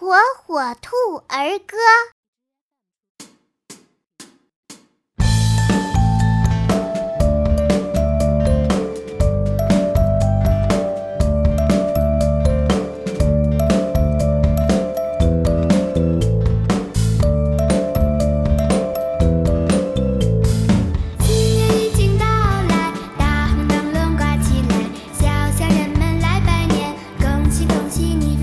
火火兔儿歌。新年已经到来大红灯笼挂起来小小人们来拜年恭喜恭喜你